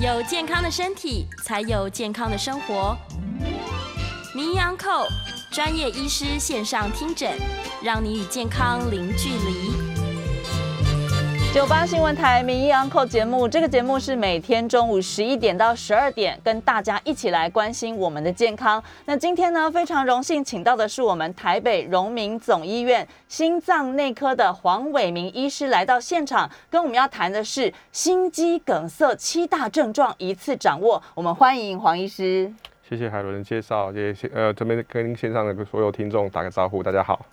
有健康的身体，才有健康的生活。名医昂扣专业医师线上听诊，让你与健康零距离。九八新闻台名医 Uncle 节目，这个节目是每天中午十一点到十二点，跟大家一起来关心我们的健康。那今天呢，非常荣幸请到的是我们台北荣民总医院心脏内科的黄伟明医师来到现场，跟我们要谈的是心肌梗塞七大症状一次掌握。我们欢迎黄医师。谢谢海伦的介绍，也谢呃这边跟线上的所有听众打个招呼，大家好。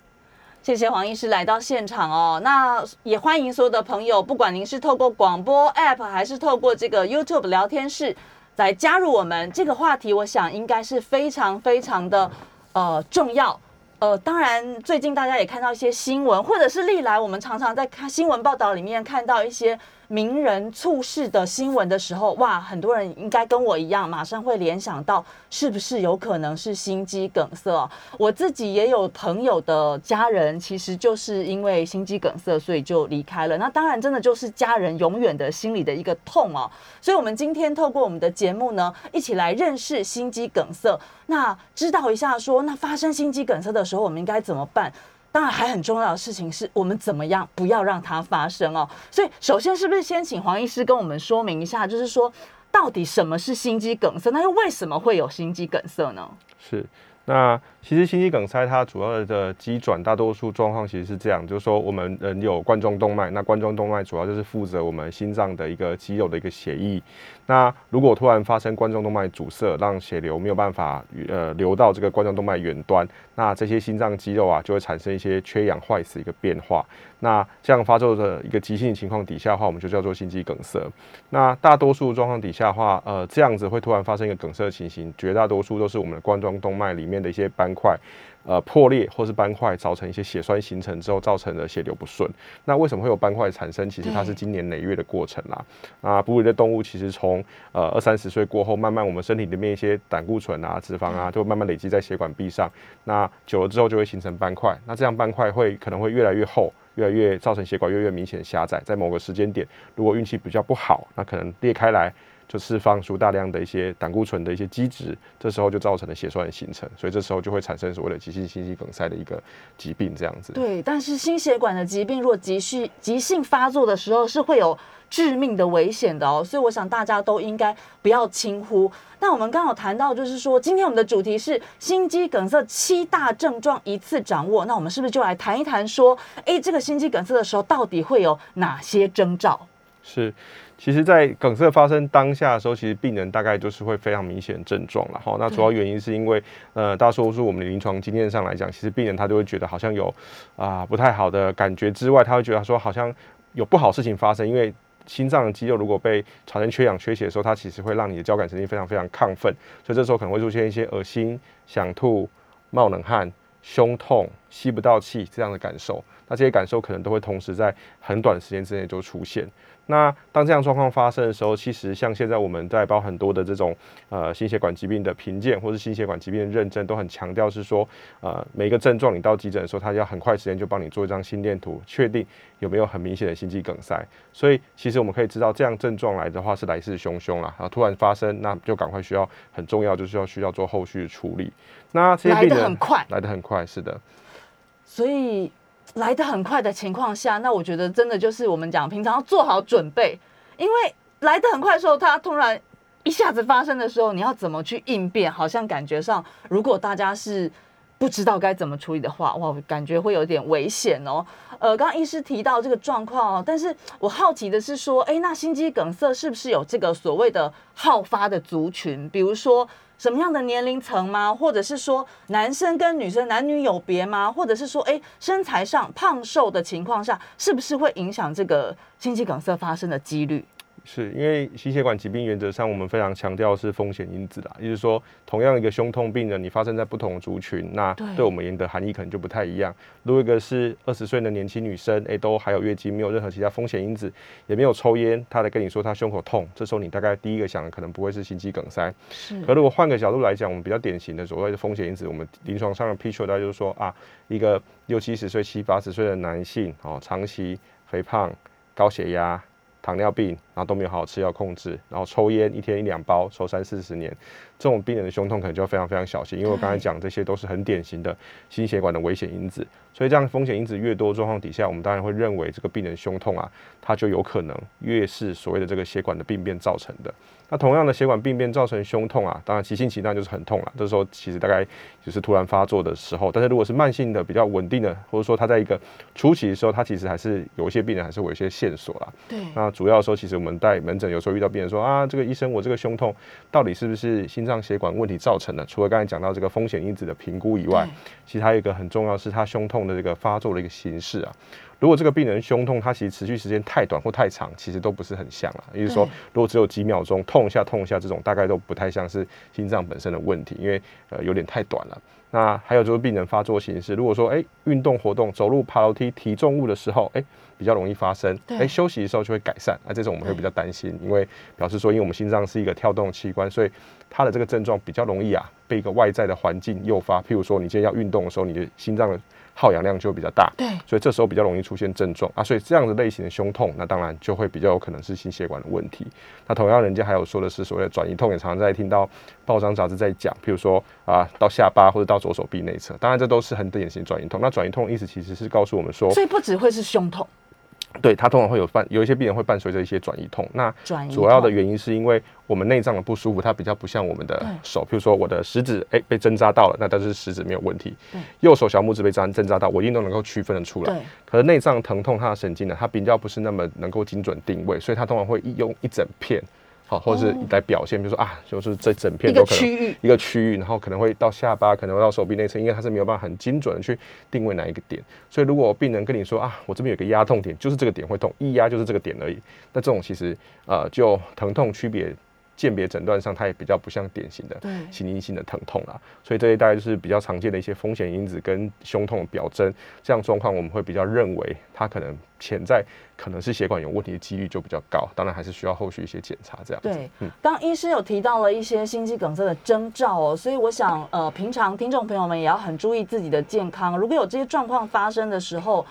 谢谢黄医师来到现场哦，那也欢迎所有的朋友，不管您是透过广播 App 还是透过这个 YouTube 聊天室来加入我们这个话题，我想应该是非常非常的呃重要。呃，当然最近大家也看到一些新闻，或者是历来我们常常在看新闻报道里面看到一些。名人猝逝的新闻的时候，哇，很多人应该跟我一样，马上会联想到是不是有可能是心肌梗塞。我自己也有朋友的家人，其实就是因为心肌梗塞，所以就离开了。那当然，真的就是家人永远的心里的一个痛哦。所以，我们今天透过我们的节目呢，一起来认识心肌梗塞，那知道一下说，那发生心肌梗塞的时候，我们应该怎么办？当然，还很重要的事情是我们怎么样不要让它发生哦。所以，首先是不是先请黄医师跟我们说明一下，就是说到底什么是心肌梗塞？那又为什么会有心肌梗塞呢？是。那其实心肌梗塞它主要的肌转，大多数状况其实是这样，就是说我们人有冠状动脉，那冠状动脉主要就是负责我们心脏的一个肌肉的一个血液。那如果突然发生冠状动脉阻塞，让血流没有办法呃流到这个冠状动脉远端，那这些心脏肌肉啊就会产生一些缺氧坏死一个变化。那这样发作的一个急性情况底下的话，我们就叫做心肌梗塞。那大多数状况底下的话，呃，这样子会突然发生一个梗塞的情形，绝大多数都是我们的冠状动脉里面的一些斑块。呃，破裂或是斑块造成一些血栓形成之后，造成的血流不顺。那为什么会有斑块产生？其实它是经年累月的过程啦。啊，哺乳类动物其实从呃二三十岁过后，慢慢我们身体里面一些胆固醇啊、脂肪啊，就慢慢累积在血管壁上。那久了之后就会形成斑块。那这样斑块会可能会越来越厚，越来越造成血管越来越明显狭窄。在某个时间点，如果运气比较不好，那可能裂开来。就释放出大量的一些胆固醇的一些基质，这时候就造成了血栓的形成，所以这时候就会产生所谓的急性心肌梗塞的一个疾病，这样子。对，但是心血管的疾病，如果急需急性发作的时候，是会有致命的危险的哦。所以我想大家都应该不要轻忽。那我们刚好谈到，就是说今天我们的主题是心肌梗塞七大症状一次掌握，那我们是不是就来谈一谈说，哎，这个心肌梗塞的时候到底会有哪些征兆？是。其实，在梗塞发生当下的时候，其实病人大概就是会非常明显的症状了哈。那主要原因是因为，呃，大多数我们的临床经验上来讲，其实病人他就会觉得好像有啊不太好的感觉之外，他会觉得说好像有不好事情发生，因为心脏的肌肉如果被产生缺氧缺血的时候，它其实会让你的交感神经非常非常亢奋，所以这时候可能会出现一些恶心、想吐、冒冷汗、胸痛、吸不到气这样的感受。那这些感受可能都会同时在很短时间之内就出现。那当这样状况发生的时候，其实像现在我们在包很多的这种呃心血管疾病的评鉴，或是心血管疾病的认证，都很强调是说，呃每个症状你到急诊的时候，他要很快时间就帮你做一张心电图，确定有没有很明显的心肌梗塞。所以其实我们可以知道，这样症状来的话是来势汹汹啦，然后突然发生，那就赶快需要很重要就是要需要做后续的处理。那这些病人来得很快，来得很快，是的。所以。来的很快的情况下，那我觉得真的就是我们讲平常要做好准备，因为来的很快的时候，它突然一下子发生的时候，你要怎么去应变？好像感觉上，如果大家是不知道该怎么处理的话，哇，感觉会有点危险哦。呃，刚刚医师提到这个状况哦，但是我好奇的是说，哎，那心肌梗塞是不是有这个所谓的好发的族群？比如说。什么样的年龄层吗？或者是说男生跟女生男女有别吗？或者是说，哎，身材上胖瘦的情况下，是不是会影响这个心肌梗塞发生的几率？是因为心血管疾病原则上我们非常强调是风险因子啦，也就是说，同样一个胸痛病人，你发生在不同的族群，那对我们言的含义可能就不太一样。如果一个是二十岁的年轻女生，哎，都还有月经，没有任何其他风险因子，也没有抽烟，她来跟你说她胸口痛，这时候你大概第一个想的可能不会是心肌梗塞。是。可如果换个角度来讲，我们比较典型的所谓的风险因子，我们临床上的 picture 大家就是说啊，一个六七十岁、七八十岁的男性，哦，长期肥胖、高血压。糖尿病，然后都没有好好吃药控制，然后抽烟一天一两包，抽三四十年，这种病人的胸痛可能就要非常非常小心，因为我刚才讲这些都是很典型的心血管的危险因子，所以这样风险因子越多状况底下，我们当然会认为这个病人胸痛啊，它就有可能越是所谓的这个血管的病变造成的。那同样的血管病变造成胸痛啊，当然急性期那就是很痛了，这时候其实大概就是突然发作的时候。但是如果是慢性的、比较稳定的，或者说他在一个初期的时候，他其实还是有一些病人还是会有一些线索啦。对。那主要的时候，其实我们在门诊有时候遇到病人说啊，这个医生我这个胸痛到底是不是心脏血管问题造成的？除了刚才讲到这个风险因子的评估以外，其实还有一个很重要是他胸痛的这个发作的一个形式啊。如果这个病人胸痛，它其实持续时间太短或太长，其实都不是很像了。也就是说，如果只有几秒钟痛一下痛一下，这种大概都不太像是心脏本身的问题，因为呃有点太短了。那还有就是病人发作形式，如果说哎运动活动、走路、爬楼梯、提重物的时候，哎比较容易发生，哎休息的时候就会改善。那这种我们会比较担心，因为表示说，因为我们心脏是一个跳动器官，所以它的这个症状比较容易啊被一个外在的环境诱发。譬如说，你今天要运动的时候，你的心脏的耗氧量就会比较大，对，所以这时候比较容易出现症状啊，所以这样的类型的胸痛，那当然就会比较有可能是心血管的问题。那同样，人家还有说的是所谓的转移痛，也常常在听到报章杂志在讲，譬如说啊，到下巴或者到左手臂内侧，当然这都是很典型转移痛。那转移痛的意思其实是告诉我们说，所以不只会是胸痛。对，它通常会有伴，有一些病人会伴随着一些转移痛。那主要的原因是因为我们内脏的不舒服，它比较不像我们的手。譬如说，我的食指哎被针扎到了，那但是食指没有问题。右手小拇指被针针扎到，我一定都能够区分的出来。可是内脏疼痛，它的神经呢，它比较不是那么能够精准定位，所以它通常会用一整片。好，或者是来表现，比如说啊，就是这整片都可能一个区域，然后可能会到下巴，可能会到手臂内侧，因为它是没有办法很精准的去定位哪一个点。所以如果病人跟你说啊，我这边有个压痛点，就是这个点会痛，一压就是这个点而已，那这种其实呃就疼痛区别。鉴别诊断上，它也比较不像典型的心因性的疼痛啦，所以这一大概就是比较常见的一些风险因子跟胸痛的表征。这样状况我们会比较认为它可能潜在可能是血管有问题的几率就比较高，当然还是需要后续一些检查这样。对，嗯，刚医师有提到了一些心肌梗塞的征兆哦，所以我想呃，平常听众朋友们也要很注意自己的健康。如果有这些状况发生的时候，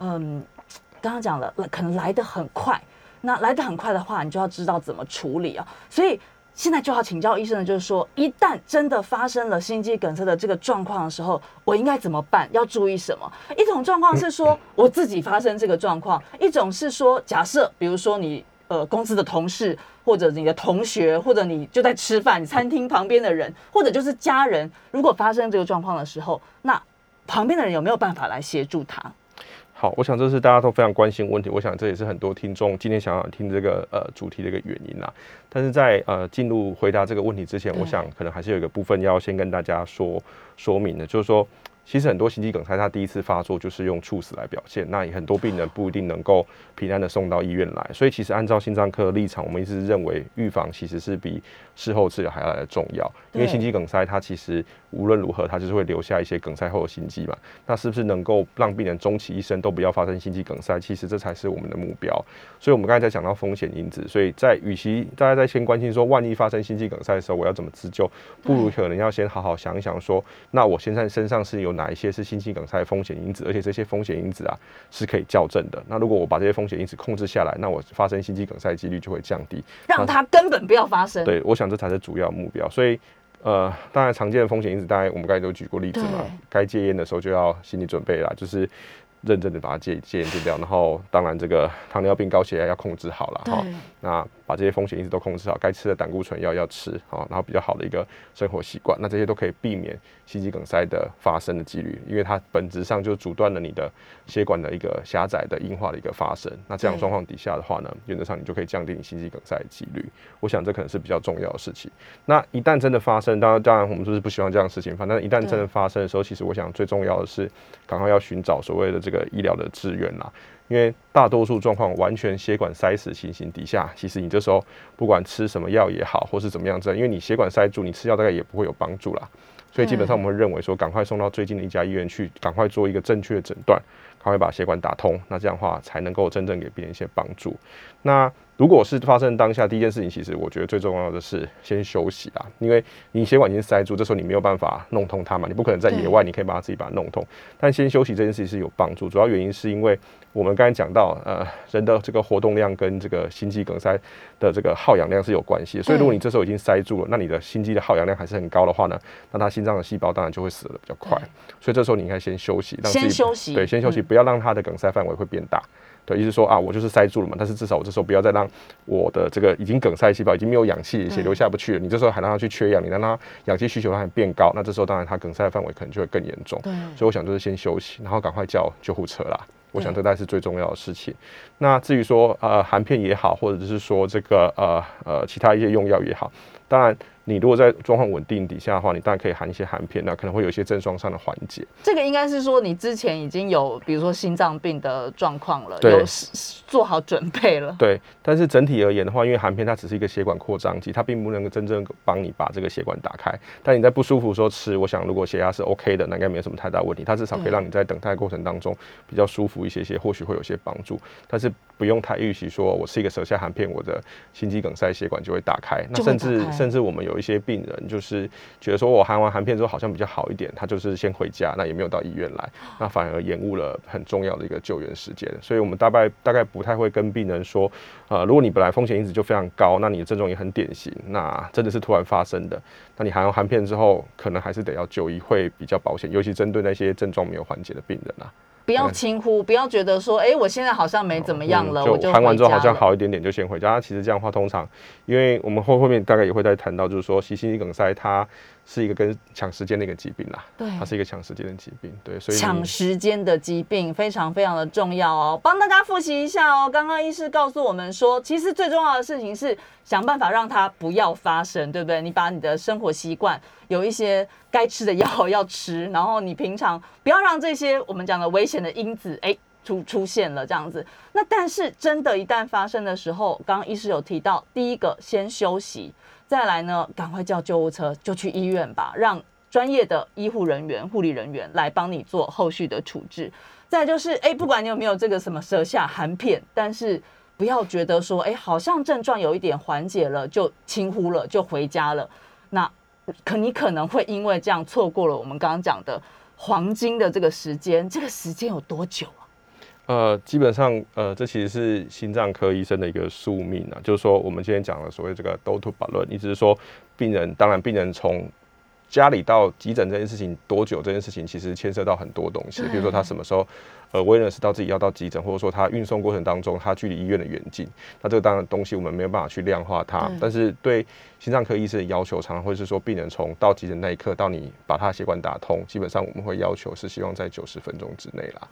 嗯，刚刚讲了，可能来得很快。那来得很快的话，你就要知道怎么处理啊。所以现在就要请教医生的，就是说，一旦真的发生了心肌梗塞的这个状况的时候，我应该怎么办？要注意什么？一种状况是说我自己发生这个状况，一种是说，假设比如说你呃公司的同事，或者你的同学，或者你就在吃饭，餐厅旁边的人，或者就是家人，如果发生这个状况的时候，那旁边的人有没有办法来协助他？好，我想这是大家都非常关心问题。我想这也是很多听众今天想要听这个呃主题的一个原因啦。但是在呃进入回答这个问题之前，我想可能还是有一个部分要先跟大家说说明的，就是说。其实很多心肌梗塞，它第一次发作就是用猝死来表现。那也很多病人不一定能够平安的送到医院来。所以其实按照心脏科的立场，我们一直认为预防其实是比事后治疗还要来的重要。因为心肌梗塞它其实无论如何它就是会留下一些梗塞后的心肌嘛。那是不是能够让病人终其一生都不要发生心肌梗塞？其实这才是我们的目标。所以我们刚才在讲到风险因子，所以在与其大家在先关心说万一发生心肌梗塞的时候我要怎么自救，不如可能要先好好想一想说，那我现在身上是有。哪一些是心肌梗塞风险因子？而且这些风险因子啊是可以校正的。那如果我把这些风险因子控制下来，那我发生心肌梗塞几率就会降低，让它根本不要发生。对，我想这才是主要目标。所以，呃，当然常见的风险因子，大概我们刚才都举过例子嘛。该戒烟的时候就要心理准备啦，就是认真的把它戒戒烟戒掉。然后，当然这个糖尿病、高血压要控制好了哈。那把这些风险因子都控制好，该吃的胆固醇药要吃好，然后比较好的一个生活习惯，那这些都可以避免心肌梗塞的发生的几率，因为它本质上就阻断了你的血管的一个狭窄的硬化的一个发生。那这样状况底下的话呢，原则上你就可以降低你心肌梗塞的几率。我想这可能是比较重要的事情。那一旦真的发生，当然当然我们就是不希望这样的事情发生。一旦真的发生的时候，其实我想最重要的是赶快要寻找所谓的这个医疗的资源啦。因为大多数状况完全血管塞死情形底下，其实你这时候不管吃什么药也好，或是怎么样子，因为你血管塞住，你吃药大概也不会有帮助啦。所以基本上我们会认为说，赶快送到最近的一家医院去，赶快做一个正确的诊断，赶快把血管打通，那这样的话才能够真正给病人一些帮助。那如果是发生当下第一件事情，其实我觉得最重要的是先休息啦，因为你血管已经塞住，这时候你没有办法弄通它嘛，你不可能在野外你可以把它自己把它弄通。但先休息这件事情是有帮助，主要原因是因为我们刚才讲到，呃，人的这个活动量跟这个心肌梗塞的这个耗氧量是有关系的，所以如果你这时候已经塞住了，那你的心肌的耗氧量还是很高的话呢，那它心脏的细胞当然就会死的比较快。所以这时候你应该先休息，让先休息，对，先休息，不要让它的梗塞范围会变大。对，意思说啊，我就是塞住了嘛，但是至少我这时候不要再让我的这个已经梗塞细胞已经没有氧气，血流下不去了。你这时候还让它去缺氧，你让它氧气需求它变高，那这时候当然它梗塞的范围可能就会更严重。对，所以我想就是先休息，然后赶快叫救护车啦。我想这大概是最重要的事情。那至于说呃含片也好，或者是说这个呃呃其他一些用药也好，当然。你如果在状况稳定底下的话，你当然可以含一些含片，那可能会有一些症状上的缓解。这个应该是说你之前已经有，比如说心脏病的状况了，有做好准备了。对，但是整体而言的话，因为含片它只是一个血管扩张剂，它并不能够真正帮你把这个血管打开。但你在不舒服的时候吃，我想如果血压是 OK 的，那应该没有什么太大问题。它至少可以让你在等待过程当中比较舒服一些些，或许会有些帮助。但是不用太预期说我吃一个舌下含片，我的心肌梗塞血管就会打开。那甚至甚至我们有一些病人就。是觉得说我含完含片之后好像比较好一点，他就是先回家，那也没有到医院来，那反而延误了很重要的一个救援时间。所以我们大概大概不太会跟病人说，呃，如果你本来风险因子就非常高，那你的症状也很典型，那真的是突然发生的，那你含完含片之后，可能还是得要就医会比较保险，尤其针对那些症状没有缓解的病人啊。不要轻忽，不要觉得说，哎，我现在好像没怎么样了，我就谈完之后好像好一点点，就先回家。其实这样的话，通常，因为我们后后面大概也会再谈到，就是说，心肌梗塞它是一个跟抢时间的一个疾病啦，对，它是一个抢时间的疾病，对，所以抢时间的疾病非常非常的重要哦。帮大家复习一下哦，刚刚医师告诉我们说，其实最重要的事情是想办法让它不要发生，对不对？你把你的生活习惯有一些。该吃的药要吃，然后你平常不要让这些我们讲的危险的因子哎 出出现了这样子。那但是真的，一旦发生的时候，刚刚医师有提到，第一个先休息，再来呢，赶快叫救护车，就去医院吧，让专业的医护人员、护理人员来帮你做后续的处置。再就是哎，不管你有没有这个什么舌下含片，但是不要觉得说哎，好像症状有一点缓解了，就轻忽了，就回家了。那可你可能会因为这样错过了我们刚刚讲的黄金的这个时间，这个时间有多久？呃，基本上呃，这其实是心脏科医生的一个宿命啊，就是说我们今天讲的所谓这个 “do to 论”，意思是说病人，当然病人从家里到急诊这件事情多久？这件事情其实牵涉到很多东西，比如说他什么时候。呃，为了是到自己要到急诊，或者说他运送过程当中，他距离医院的远近，那这个当然东西我们没有办法去量化它。但是对心脏科医生的要求，常常会是说，病人从到急诊那一刻到你把他血管打通，基本上我们会要求是希望在九十分钟之内啦。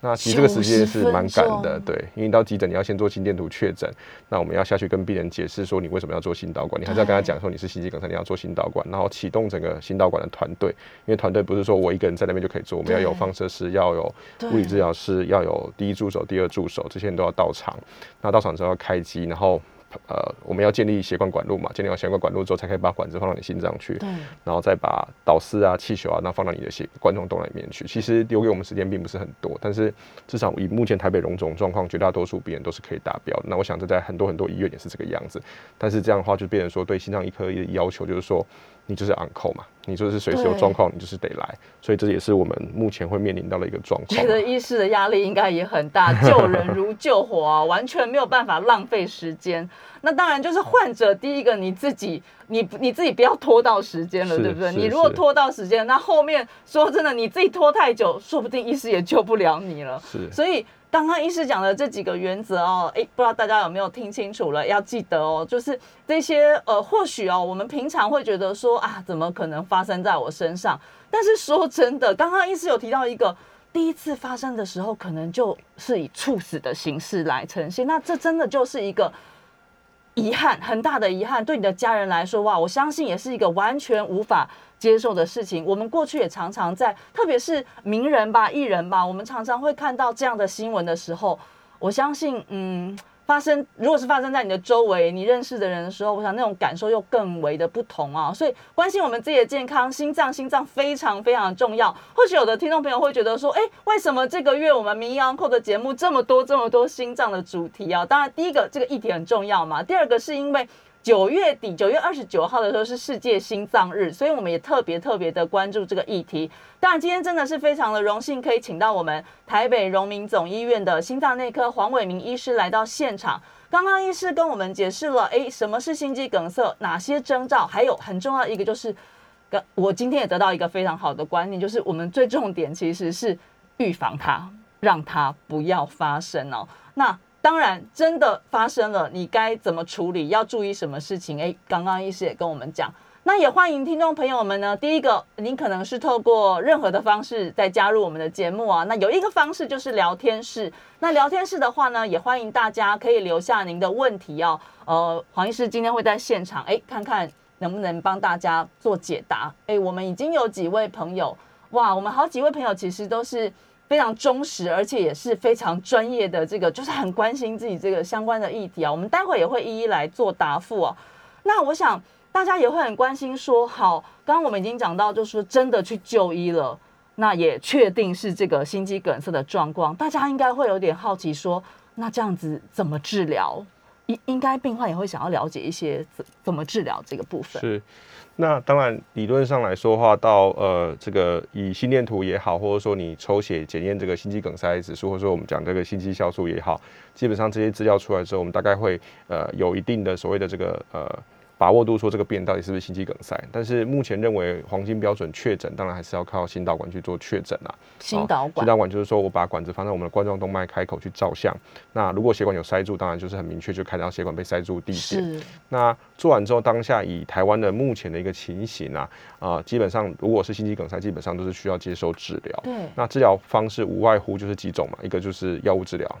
那其实这个时间是蛮赶的，对，因为到急诊你要先做心电图确诊，那我们要下去跟病人解释说你为什么要做心导管，你还是要跟他讲说你是心肌梗塞，你要做心导管，然后启动整个心导管的团队，因为团队不是说我一个人在那边就可以做，我们要有放射师，要有物理治疗师，要有第一助手、第二助手，这些人都要到场，那到场之后要开机，然后。呃，我们要建立血管管路嘛，建立好血管管路之后，才可以把管子放到你心脏去，对，然后再把导丝啊、气球啊，那放到你的血冠状动脉里面去。其实留给我们时间并不是很多，但是至少以目前台北荣总状况，绝大多数病人都是可以达标。那我想这在很多很多医院也是这个样子，但是这样的话就变成说，对心脏医科的要求就是说。你就是 on call 嘛，你就是随时有状况，你就是得来，所以这也是我们目前会面临到的一个状况。觉得医师的压力应该也很大，救人如救火啊，完全没有办法浪费时间。那当然就是患者第一个你自己，你你自己不要拖到时间了，对不对？你如果拖到时间，那后面说真的，你自己拖太久，说不定医师也救不了你了。是，所以。刚刚医师讲的这几个原则哦，哎，不知道大家有没有听清楚了？要记得哦，就是这些呃，或许哦，我们平常会觉得说啊，怎么可能发生在我身上？但是说真的，刚刚医师有提到一个，第一次发生的时候，可能就是以猝死的形式来呈现。那这真的就是一个遗憾，很大的遗憾。对你的家人来说，哇，我相信也是一个完全无法。接受的事情，我们过去也常常在，特别是名人吧、艺人吧，我们常常会看到这样的新闻的时候，我相信，嗯，发生，如果是发生在你的周围，你认识的人的时候，我想那种感受又更为的不同啊。所以关心我们自己的健康，心脏心脏非常非常重要。或许有的听众朋友会觉得说，哎，为什么这个月我们名医安扣的节目这么多这么多心脏的主题啊？当然，第一个这个议题很重要嘛。第二个是因为。九月底，九月二十九号的时候是世界心脏日，所以我们也特别特别的关注这个议题。当然，今天真的是非常的荣幸，可以请到我们台北荣民总医院的心脏内科黄伟明医师来到现场。刚刚医师跟我们解释了，哎，什么是心肌梗塞，哪些征兆，还有很重要一个就是，我今天也得到一个非常好的观念，就是我们最重点其实是预防它，让它不要发生哦。那当然，真的发生了，你该怎么处理？要注意什么事情？哎，刚刚医师也跟我们讲，那也欢迎听众朋友们呢。第一个，您可能是透过任何的方式在加入我们的节目啊。那有一个方式就是聊天室。那聊天室的话呢，也欢迎大家可以留下您的问题哦。呃，黄医师今天会在现场，哎，看看能不能帮大家做解答。哎，我们已经有几位朋友，哇，我们好几位朋友其实都是。非常忠实，而且也是非常专业的，这个就是很关心自己这个相关的议题啊。我们待会也会一一来做答复哦。那我想大家也会很关心，说好，刚刚我们已经讲到，就是说真的去就医了，那也确定是这个心肌梗塞的状况，大家应该会有点好奇，说那这样子怎么治疗？应应该病患也会想要了解一些怎怎么治疗这个部分。是。那当然，理论上来说的话，到呃这个以心电图也好，或者说你抽血检验这个心肌梗塞指数，或者说我们讲这个心肌消素也好，基本上这些资料出来之后，我们大概会呃有一定的所谓的这个呃。把握度说这个病到底是不是心肌梗塞，但是目前认为黄金标准确诊，当然还是要靠心导管去做确诊啊。心导管，心导管就是说我把管子放在我们的冠状动脉开口去照相，那如果血管有塞住，当然就是很明确就看到血管被塞住地点。那做完之后，当下以台湾的目前的一个情形啊，啊，基本上如果是心肌梗塞，基本上都是需要接受治疗。对。那治疗方式无外乎就是几种嘛，一个就是药物治疗，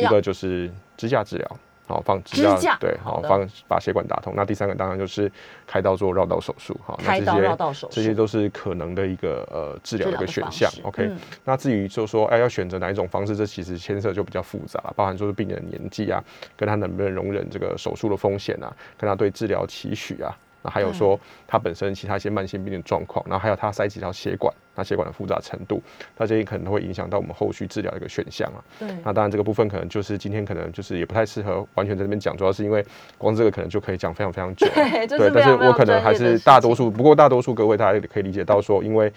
一个就是支架治疗。好放支架，对，好放把血管打通。那第三个当然就是开刀做绕道手术，哈，开刀绕道手术，这些都是可能的一个呃治疗的一个选项。OK，那至于就说哎要选择哪一种方式，这其实牵涉就比较复杂，包含说是病人年纪啊，跟他能不能容忍这个手术的风险啊，跟他对治疗期许啊。那还有说它本身其他一些慢性病的状况，然后还有它塞几条血管，那血管的复杂程度，那这些可能都会影响到我们后续治疗的一个选项啊。对。那当然这个部分可能就是今天可能就是也不太适合完全在这边讲，主要是因为光这个可能就可以讲非常非常久。对，对，但是我可能还是大多数，不过大多数各位大家可以理解到说，因为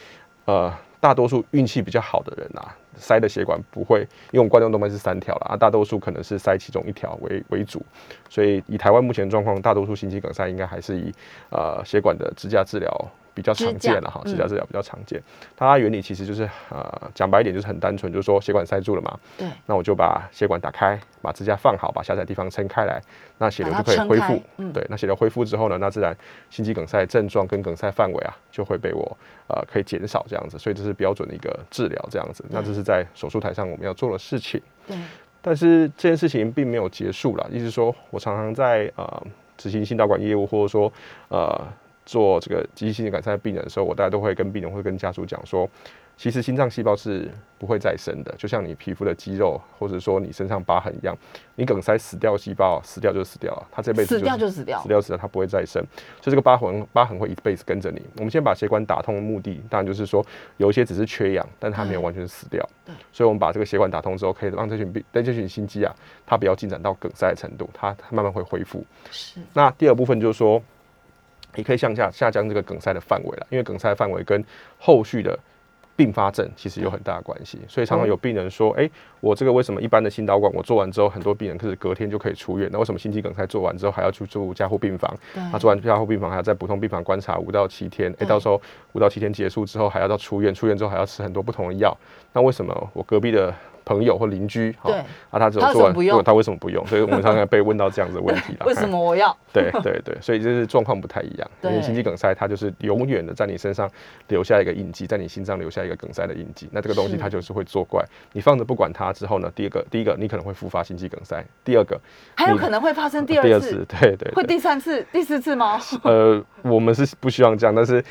呃。大多数运气比较好的人啊，塞的血管不会，因为我们冠状动脉是三条了啊，大多数可能是塞其中一条为为主，所以以台湾目前状况，大多数心肌梗塞应该还是以呃血管的支架治疗。比较常见了哈，支架治疗比较常见。它原理其实就是呃，讲白一点就是很单纯，就是说血管塞住了嘛。对。那我就把血管打开，把支架放好，把狭窄地方撑开来，那血流就可以恢复。嗯。对，那血流恢复之后呢，那自然心肌梗塞症状跟梗塞范围啊，就会被我呃可以减少这样子。所以这是标准的一个治疗这样子。那这是在手术台上我们要做的事情。对。但是这件事情并没有结束了，意思说我常常在呃执行心导管业务，或者说呃。做这个急性心肌梗塞病人的时候，我大家都会跟病人会跟家属讲说，其实心脏细胞是不会再生的，就像你皮肤的肌肉，或者说你身上疤痕一样，你梗塞死掉细胞，死掉就死掉了，它这辈子死掉就死掉，死掉死掉，它不会再生，所以这个疤痕疤痕会一辈子跟着你。我们先把血管打通的目的，当然就是说有一些只是缺氧，但它没有完全死掉，对，所以我们把这个血管打通之后，可以让这群病，这群心肌啊，它不要进展到梗塞的程度，它慢慢会恢复。是。那第二部分就是说。也可以向下下降这个梗塞的范围了，因为梗塞范围跟后续的并发症其实有很大的关系，所以常常有病人说：“哎，我这个为什么一般的心导管我做完之后，很多病人可是隔天就可以出院？那为什么心肌梗塞做完之后还要去住加护病房？他做完加护病房还要在普通病房观察五到七天？哎，到时候五到七天结束之后还要到出院，出院之后还要吃很多不同的药？那为什么我隔壁的？”朋友或邻居，对，啊，他只有做完，他为什么不用？所以我们常常被问到这样子的问题了。为什么我要？对对对，所以就是状况不太一样。因为心肌梗塞，它就是永远的在你身上留下一个印记，在你心脏留下一个梗塞的印记。那这个东西它就是会作怪。你放着不管它之后呢？第二个，第一个你可能会复发心肌梗塞。第二个，还有可能会发生第二次。对对。会第三次、第四次吗？呃，我们是不希望这样，但是。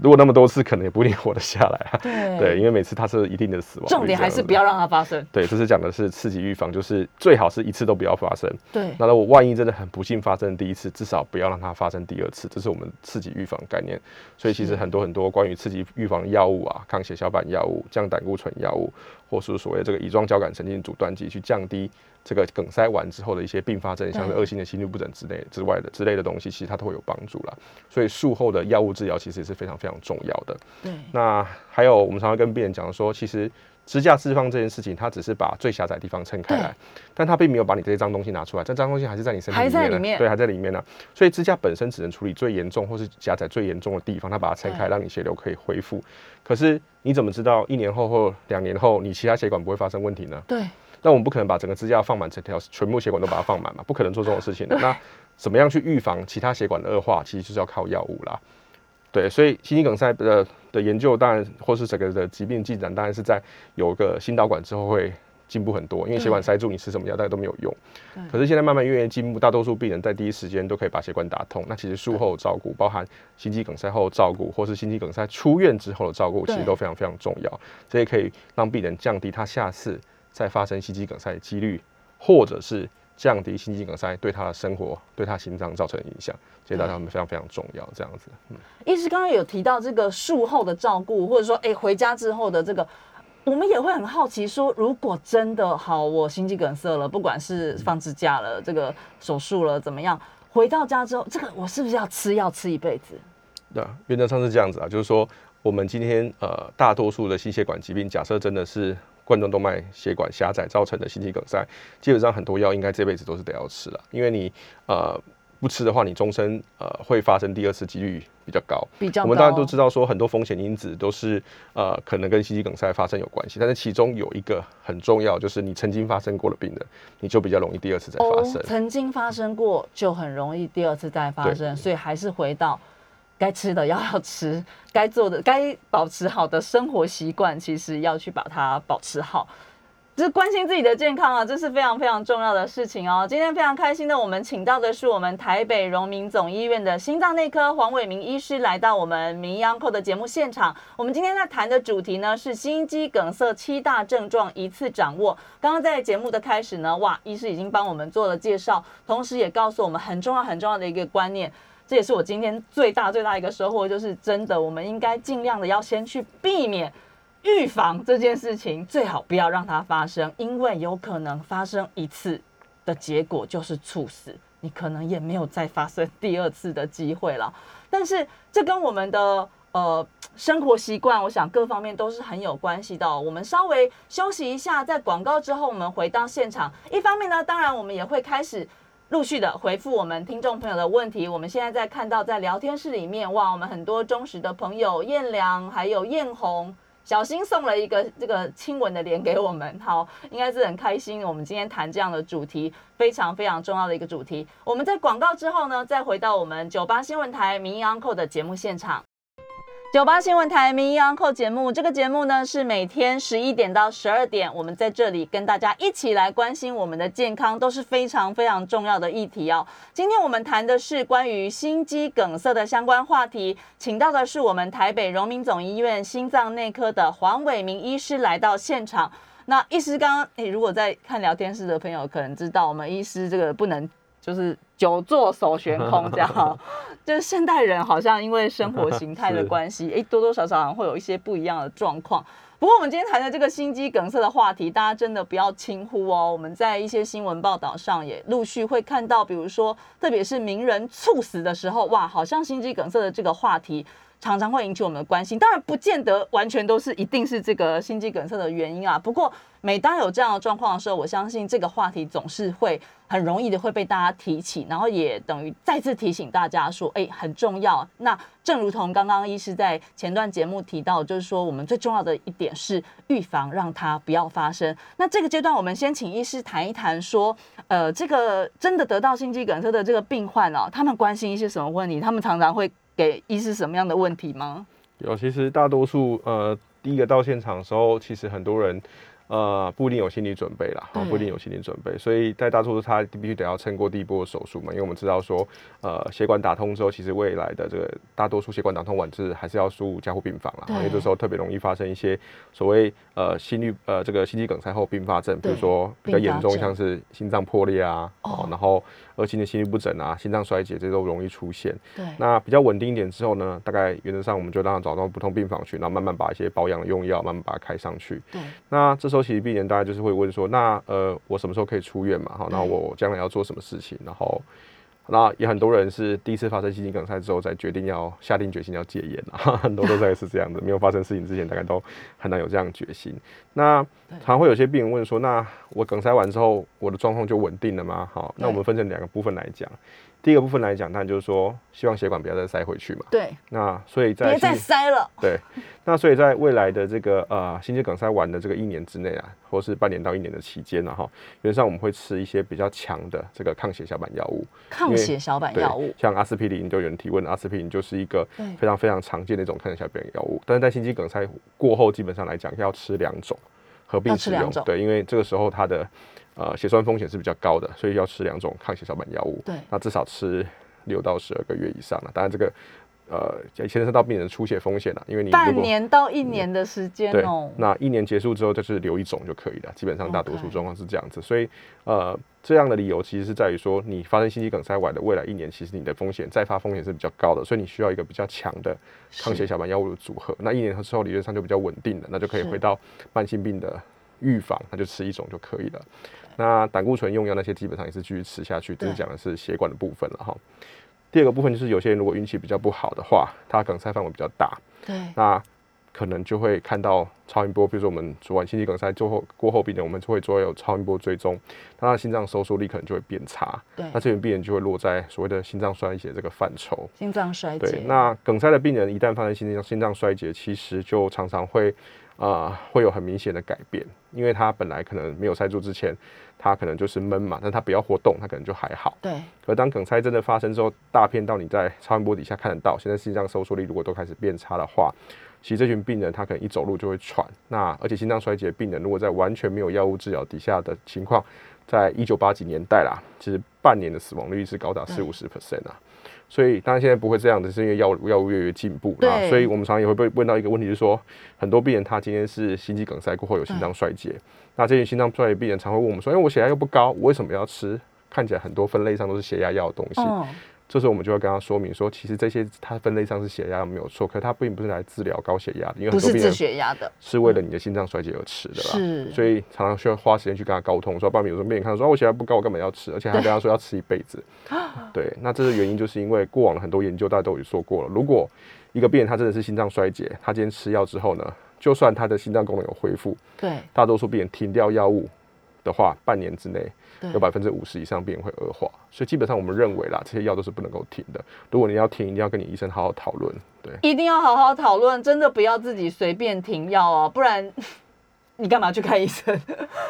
如果那么多次，可能也不一定活得下来啊。对对，因为每次它是一定的死亡。重点还是不要让它发生。对，这是讲的是刺激预防，就是最好是一次都不要发生。对，那如果万一真的很不幸发生第一次，至少不要让它发生第二次，这是我们刺激预防概念。所以其实很多很多关于刺激预防药物啊，抗血小板药物、降胆固醇药物，或是所谓这个乙状交感神经阻断剂，去降低这个梗塞完之后的一些并发症，像是恶性的心律不整之类之外的之类的东西，其实它都会有帮助啦。所以术后的药物治疗其实也是非常非常重要的。对，那还有我们常常跟病人讲说，其实支架释放这件事情，它只是把最狭窄的地方撑开来，但它并没有把你这些脏东西拿出来，这脏东西还是在你身体里面呢，在里面对，还在里面呢、所以支架本身只能处理最严重或是狭窄最严重的地方，它把它撑开，让你血流可以恢复。可是你怎么知道一年后或两年后，你其他血管不会发生问题呢？对，那我们不可能把整个支架放满，整条全部血管都把它放满嘛，不可能做这种事情的。那怎么样去预防其他血管的恶化？其实就是要靠药物啦。对，所以心肌梗塞的的研究，当然或是整个的疾病进展，当然是在有个心导管之后会进步很多，因为血管塞住，你吃什么药大概都没有用。可是现在慢慢越来越进步，大多数病人在第一时间都可以把血管打通。那其实术后照顾，包含心肌梗塞后照顾，或是心肌梗塞出院之后的照顾，其实都非常非常重要。这也可以让病人降低他下次再发生心肌梗塞的几率，或者是降低心肌梗塞对他的生活、对他心脏造成影响。这些大家们非常非常重要。这样子，嗯，医师刚刚有提到这个术后的照顾，或者说，哎、回家之后的这个，我们也会很好奇说，如果真的好，我心肌梗塞了，不管是放支架了，这个手术了，怎么样，回到家之后，这个我是不是要吃药吃一辈子？对啊，原则上是这样子啊，就是说我们今天呃大多数的心血管疾病，假设真的是冠状动脉血管狭窄造成的心肌梗塞，基本上很多药应该这辈子都是得要吃了，因为你呃不吃的话，你终身呃会发生第二次几率比较高。比较我们大家都知道说很多风险因子都是呃可能跟心肌梗塞发生有关系，但是其中有一个很重要，就是你曾经发生过的病人，你就比较容易第二次再发生。哦曾经发生过，就很容易第二次再发生，所以还是回到该吃的药要吃，该做的该保持好的生活习惯，其实要去把它保持好。就是关心自己的健康啊，这是非常非常重要的事情哦。今天非常开心的，我们请到的是我们台北荣民总医院的心脏内科黄伟明医师来到我们名医 Uncle 的节目现场。我们今天在谈的主题呢是心肌梗塞七大症状一次掌握。刚刚在节目的开始呢，哇，医师已经帮我们做了介绍，同时也告诉我们很重要很重要的一个观念。这也是我今天最大最大一个收获，就是真的，我们应该尽量的要先去避免预防这件事情，最好不要让它发生，因为有可能发生一次的结果就是猝死，你可能也没有再发生第二次的机会了。但是这跟我们的呃生活习惯，我想各方面都是很有关系的、我们稍微休息一下，在广告之后，我们回到现场。一方面呢，当然我们也会开始。陆续的回复我们听众朋友的问题，我们现在在看到在聊天室里面，哇，我们很多忠实的朋友燕良还有燕红，小新送了一个这个亲吻的脸给我们，好，应该是很开心。我们今天谈这样的主题，非常非常重要的一个主题。我们在广告之后呢，再回到我们九八新闻台民意 Uncle 的节目现场。九八新闻台民意 Uncle 节目，这个节目呢是每天十一点到十二点，我们在这里跟大家一起来关心我们的健康，都是非常非常重要的议题哦。今天我们谈的是关于心肌梗塞的相关话题，请到的是我们台北荣民总医院心脏内科的黄伟明医师来到现场。那医师刚刚，诶，如果在看聊天室的朋友可能知道，我们医师这个不能就是久坐手悬空这样哦，就是现代人好像因为生活形态的关系，诶，多多少少会有一些不一样的状况。不过我们今天谈的这个心肌梗塞的话题，大家真的不要轻忽哦。我们在一些新闻报道上也陆续会看到，比如说，特别是名人猝死的时候，哇，好像心肌梗塞的这个话题常常会引起我们的关心。当然，不见得完全都是一定是这个心肌梗塞的原因啊。不过，每当有这样的状况的时候，我相信这个话题总是会很容易的会被大家提起，然后也等于再次提醒大家说，哎，很重要。那正如同刚刚医师在前段节目提到，就是说我们最重要的一点是预防，让它不要发生。那这个阶段，我们先请医师谈一谈，说，呃，这个真的得到心肌梗塞的这个病患哦，他们关心一些什么问题？他们常常会给医师什么样的问题吗？有，其实大多数呃，第一个到现场的时候，其实很多人呃，不一定有心理准备啦，对。不一定有心理准备，所以在大多数他必须得要撑过第一波的手术嘛，因为我们知道说，呃，血管打通之后，其实未来的这个大多数血管打通完之还是要输入加护病房啦，因为这时候特别容易发生一些所谓呃心律呃这个心肌梗塞后并发症，比如说比较严重，像是心脏破裂啊，哦哦，然后恶性的心律不整啊，心脏衰竭，这都容易出现。对，那比较稳定一点之后呢，大概原则上我们就让他找到不同病房去，然后慢慢把一些保养的用药慢慢把它开上去。对，那这时候其实病人大家就是会问说，那呃我什么时候可以出院嘛？哈，那我将来要做什么事情？然后那也很多人是第一次发生心肌梗塞之后才决定要下定决心要戒烟啊，很多都在是这样的，没有发生事情之前大概都很难有这样的决心。那常会有些病人问说，那我梗塞完之后我的状况就稳定了吗？好，那我们分成两个部分来讲。第一个部分来讲，那就是说希望血管不要再塞回去嘛。对，那所以在别再塞了。对，那所以在未来的这个呃心肌梗塞完的这个一年之内啊，或是半年到一年的期间呢，哈，原则上我们会吃一些比较强的这个抗血小板药物。抗血小板对药物，像阿司匹林，就有人提问，阿司匹林就是一个非常非常常见的一种抗血小板药物，但是在心肌梗塞过后，基本上来讲要吃两种合并使用对，因为这个时候它的呃血栓风险是比较高的，所以要吃两种抗血小板药物。对那至少吃六到十二个月以上了。当然这个呃牵涉到病人出血风险了，因为你半年到一年的时间对哦，。那一年结束之后就是留一种就可以了，基本上大多数状况是这样子。所以呃，这样的理由其实是在于说，你发生心肌梗塞完的未来一年，其实你的风险再发风险是比较高的，所以你需要一个比较强的抗血小板药物的组合。那一年之后理论上就比较稳定了，那就可以回到慢性病的预防，那就吃一种就可以了。那胆固醇用药那些基本上也是继续吃下去，这是对讲的是血管的部分了哈。第二个部分就是有些人如果运气比较不好的话，他梗塞范围比较大，对，那可能就会看到超音波，比如说我们做完心肌梗塞之后过后病人，我们就会做有超音波追踪，那他的心脏收缩力可能就会变差，对那这群病人就会落在所谓的心脏衰竭这个范畴。心脏衰对竭，，那梗塞的病人一旦发生心脏心脏衰竭，其实就常常会啊、呃会有很明显的改变，因为他本来可能没有塞住之前，他可能就是闷嘛，但他不要活动，他可能就还好。对，可当梗塞真的发生之后，大片到你在超音波底下看得到，现在心脏收缩力如果都开始变差的话，其实这群病人他可能一走路就会喘。那而且心脏衰竭病人如果在完全没有药物治疗底下的情况，在一九八几年代啦，其实半年的死亡率是高达四五十 percent 啊。所以当然现在不会这样子，是因为药物药物越来越进步对啊。所以我们常常也会被问到一个问题，就是说很多病人他今天是心肌梗塞过后有心脏衰竭，那这些心脏衰竭病人常会问我们说，因为我血压又不高，我为什么要吃？看起来很多分类上都是血压药的东西，嗯，这时候我们就会跟他说明说，其实这些它分类上是血压没有错，可是它并不是来治疗高血压的，因为不是治很多病人血压的，是为了你的心脏衰竭而吃的啦。是所以常常需要花时间去跟他沟通，说，不然比如说病人看到说、啊我血压不高，我干嘛要吃？而且还跟他说要吃一辈子。对，那这是原因，就是因为过往的很多研究大家都有说过了，如果一个病人他真的是心脏衰竭，他今天吃药之后呢，就算他的心脏功能有恢复，对，大多数病人停掉药物的话，半年之内对有百分之五十以上病人会恶化，所以基本上我们认为啦，这些药都是不能够停的。如果你要停，一定要跟你医生好好讨论。对，一定要好好讨论，真的不要自己随便停药哦，不然你干嘛去看医生？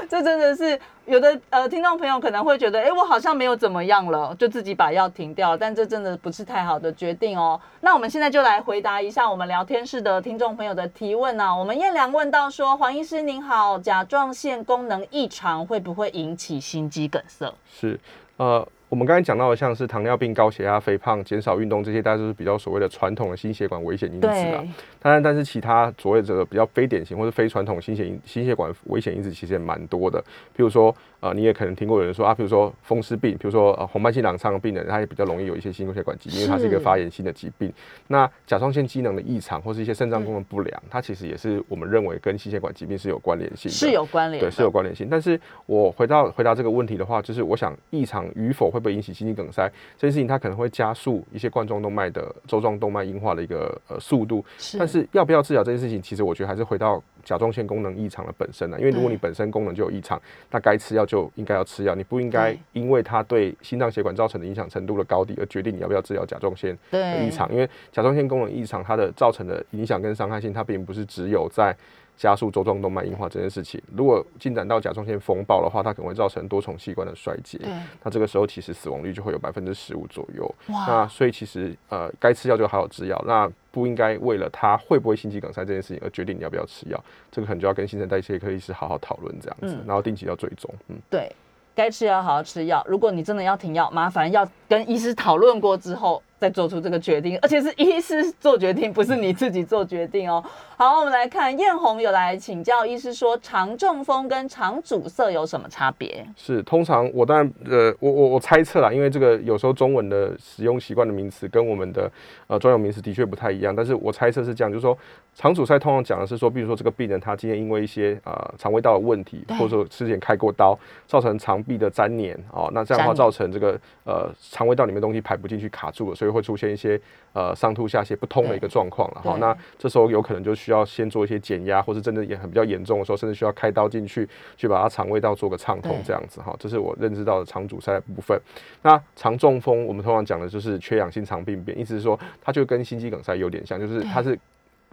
这真的是有的呃，听众朋友可能会觉得，哎、我好像没有怎么样了，就自己把药停掉，但这真的不是太好的决定哦。那我们现在就来回答一下我们聊天室的听众朋友的提问啊。我们燕良问到说，黄医师您好，甲状腺功能异常会不会引起心肌梗塞？是呃。我们刚才讲到的，像是糖尿病、高血压、肥胖、减少运动这些，大家都是比较所谓的传统的心血管危险因子啊。当然，但是其他所谓的比较非典型或者非传统心血因心血管危险因子其实也蛮多的。譬如说，呃，你也可能听过有人说啊，譬如说风湿病，譬如说呃红斑性狼疮的病人，他也比较容易有一些心血管疾病，因为它是一个是发炎性的疾病。那甲状腺机能的异常或是一些肾脏功能不良，它其实也是我们认为跟心血管疾病是有关联性的。是有关联的，对，是有关联性。但是我回到回答这个问题的话，就是我想异常与否会不会引起心肌梗塞这件事情，它可能会加速一些冠状动脉的周状动脉硬化的一个呃速度。是但是要不要治疗这件事情，其实我觉得还是回到甲状腺功能异常的本身了。因为如果你本身功能就有异常，那该吃药就应该要吃药，你不应该因为它对心脏血管造成的影响程度的高低而决定你要不要治疗甲状腺的对异常。因为甲状腺功能异常，它的造成的影响跟伤害性，它并不是只有在加速周状动脉硬化这件事情。如果进展到甲状腺风暴的话，它可能会造成多重器官的衰竭。对，那这个时候其实死亡率就会有百分之十五左右。哇那所以其实呃，该吃药就好好吃药，那不应该为了它会不会心肌梗塞这件事情而决定你要不要吃药。这个可能就要跟新陈代谢科医师好好讨论这样子，嗯然后定期要追踪。嗯，对，该吃药好好吃药。如果你真的要停药，麻烦要跟医师讨论过之后再做出这个决定，而且是医师做决定，不是你自己做决定哦。好，我们来看艳红有来请教医师说，肠中风跟肠阻塞有什么差别？是，通常我当然呃，我我我猜测啦，因为这个有时候中文的使用习惯的名词跟我们的呃专有名词的确不太一样，但是我猜测是这样，就是说肠阻塞通常讲的是说，比如说这个病人他今天因为一些呃肠胃道的问题，或者说之前开过刀，造成肠壁的粘连哦，那这样的话造成这个呃肠胃道里面东西排不进去卡住了，所以会出现一些呃上吐下泻不通的一个状况了。好，对那这时候有可能就需要先做一些减压，或是真的也很比较严重的时候，甚至需要开刀进去去把它肠胃道做个畅通对这样子哈。这是我认知到的肠阻塞的部分。那肠中风，我们通常讲的就是缺氧性肠病变，意思是说它就跟心肌梗塞有点像，就是它是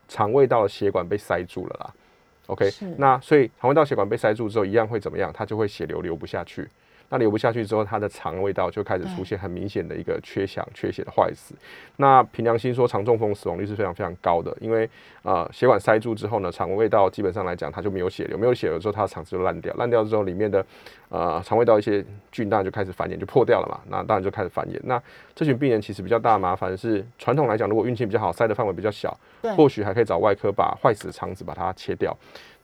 肠胃道的血管被塞住了啦。OK，那所以肠胃道血管被塞住之后，一样会怎么样？它就会血流流不下去。那流不下去之后，它的肠胃道就开始出现很明显的一个缺氧、缺血的坏死。那凭良心说，肠中风死亡率是非常非常高的，因为呃血管塞住之后呢，肠胃道基本上来讲它就没有血流，没有血流之后，它的肠子就烂掉，烂掉之后里面的呃肠胃道一些菌当然就开始繁衍，就破掉了嘛，那当然就开始繁衍。那这群病人其实比较大的麻烦是，传统来讲，如果运气比较好，塞的范围比较小，或许还可以找外科把坏死的肠子把它切掉。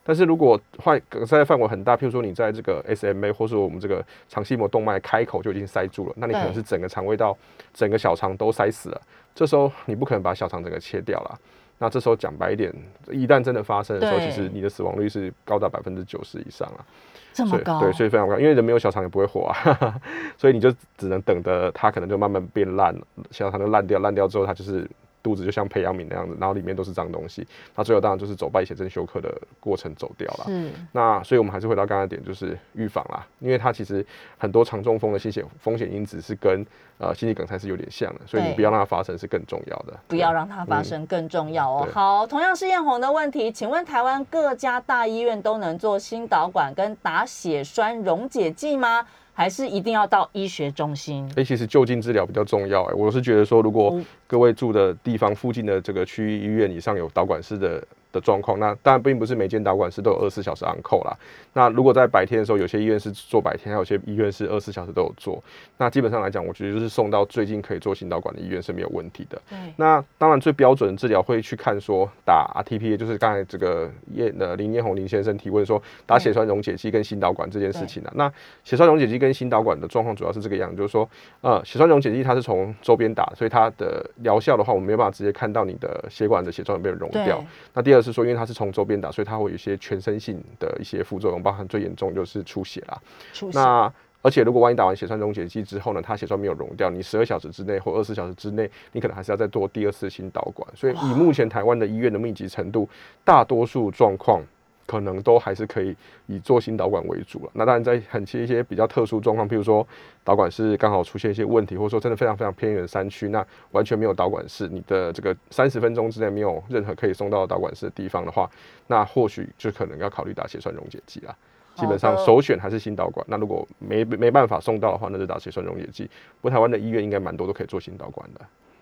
但是如果坏梗塞的范围很大，譬如说你在这个 SMA 或是我们这个肠系膜动脉开口就已经塞住了，那你可能是整个肠胃道、整个小肠都塞死了。这时候你不可能把小肠整个切掉了。那这时候讲白一点，一旦真的发生的时候，其实你的死亡率是高达百分之九十以上啊。这么高？对，所以非常高，因为人没有小肠也不会活啊，所以你就只能等着它可能就慢慢变烂，小肠就烂掉，烂掉之后它就是肚子就像培养皿那样子，然后里面都是脏东西，那最后当然就是走败血症休克的过程走掉了。嗯那所以我们还是回到刚才的点，就是预防啦，因为它其实很多肠中风的心血风险因子是跟呃心肌梗塞是有点像的，所以你不要让它发生是更重要的。不要让它发生更重要哦。对好，同样是艳红的问题，请问台湾各家大医院都能做心导管跟打血栓溶解剂吗？还是一定要到医学中心？哎、其实就近治疗比较重要、哎，我是觉得说，如果哦各位住的地方附近的这个区域医院以上有导管室的的状况，那当然并不是每间导管室都有二十四小时 on call 啦。那如果在白天的时候，有些医院是做白天，还有些医院是二十四小时都有做。那基本上来讲，我觉得就是送到最近可以做心导管的医院是没有问题的。对，那当然，最标准的治疗会去看说打 rtpa，就是刚才这个叶呃林彦宏林先生提问说打血栓溶解剂跟心导管这件事情啊。那血栓溶解剂跟心导管的状况主要是这个样，就是说呃血栓溶解剂它是从周边打，所以它的疗效的话，我们没有办法直接看到你的血管的血栓有没有溶掉。那第二是说，因为它是从周边打，所以它会有一些全身性的一些副作用，包含最严重就是出血啦。出血那而且如果万一打完血栓溶解剂之后呢，它血栓没有溶掉，你十二小时之内或二十四小时之内，你可能还是要再做第二次心导管。所以以目前台湾的医院的密集程度，大多数状况可能都还是可以以做新导管为主了。那当然在很一些比较特殊状况，譬如说导管室刚好出现一些问题，或者说真的非常非常偏远的山区，那完全没有导管室，你的这个三十分钟之内没有任何可以送到导管室的地方的话，那或许就可能要考虑打血栓溶解剂啦。基本上首选还是心导管。那如果没没办法送到的话，那就打血栓溶解剂。不过台湾的医院应该蛮多都可以做心导管的。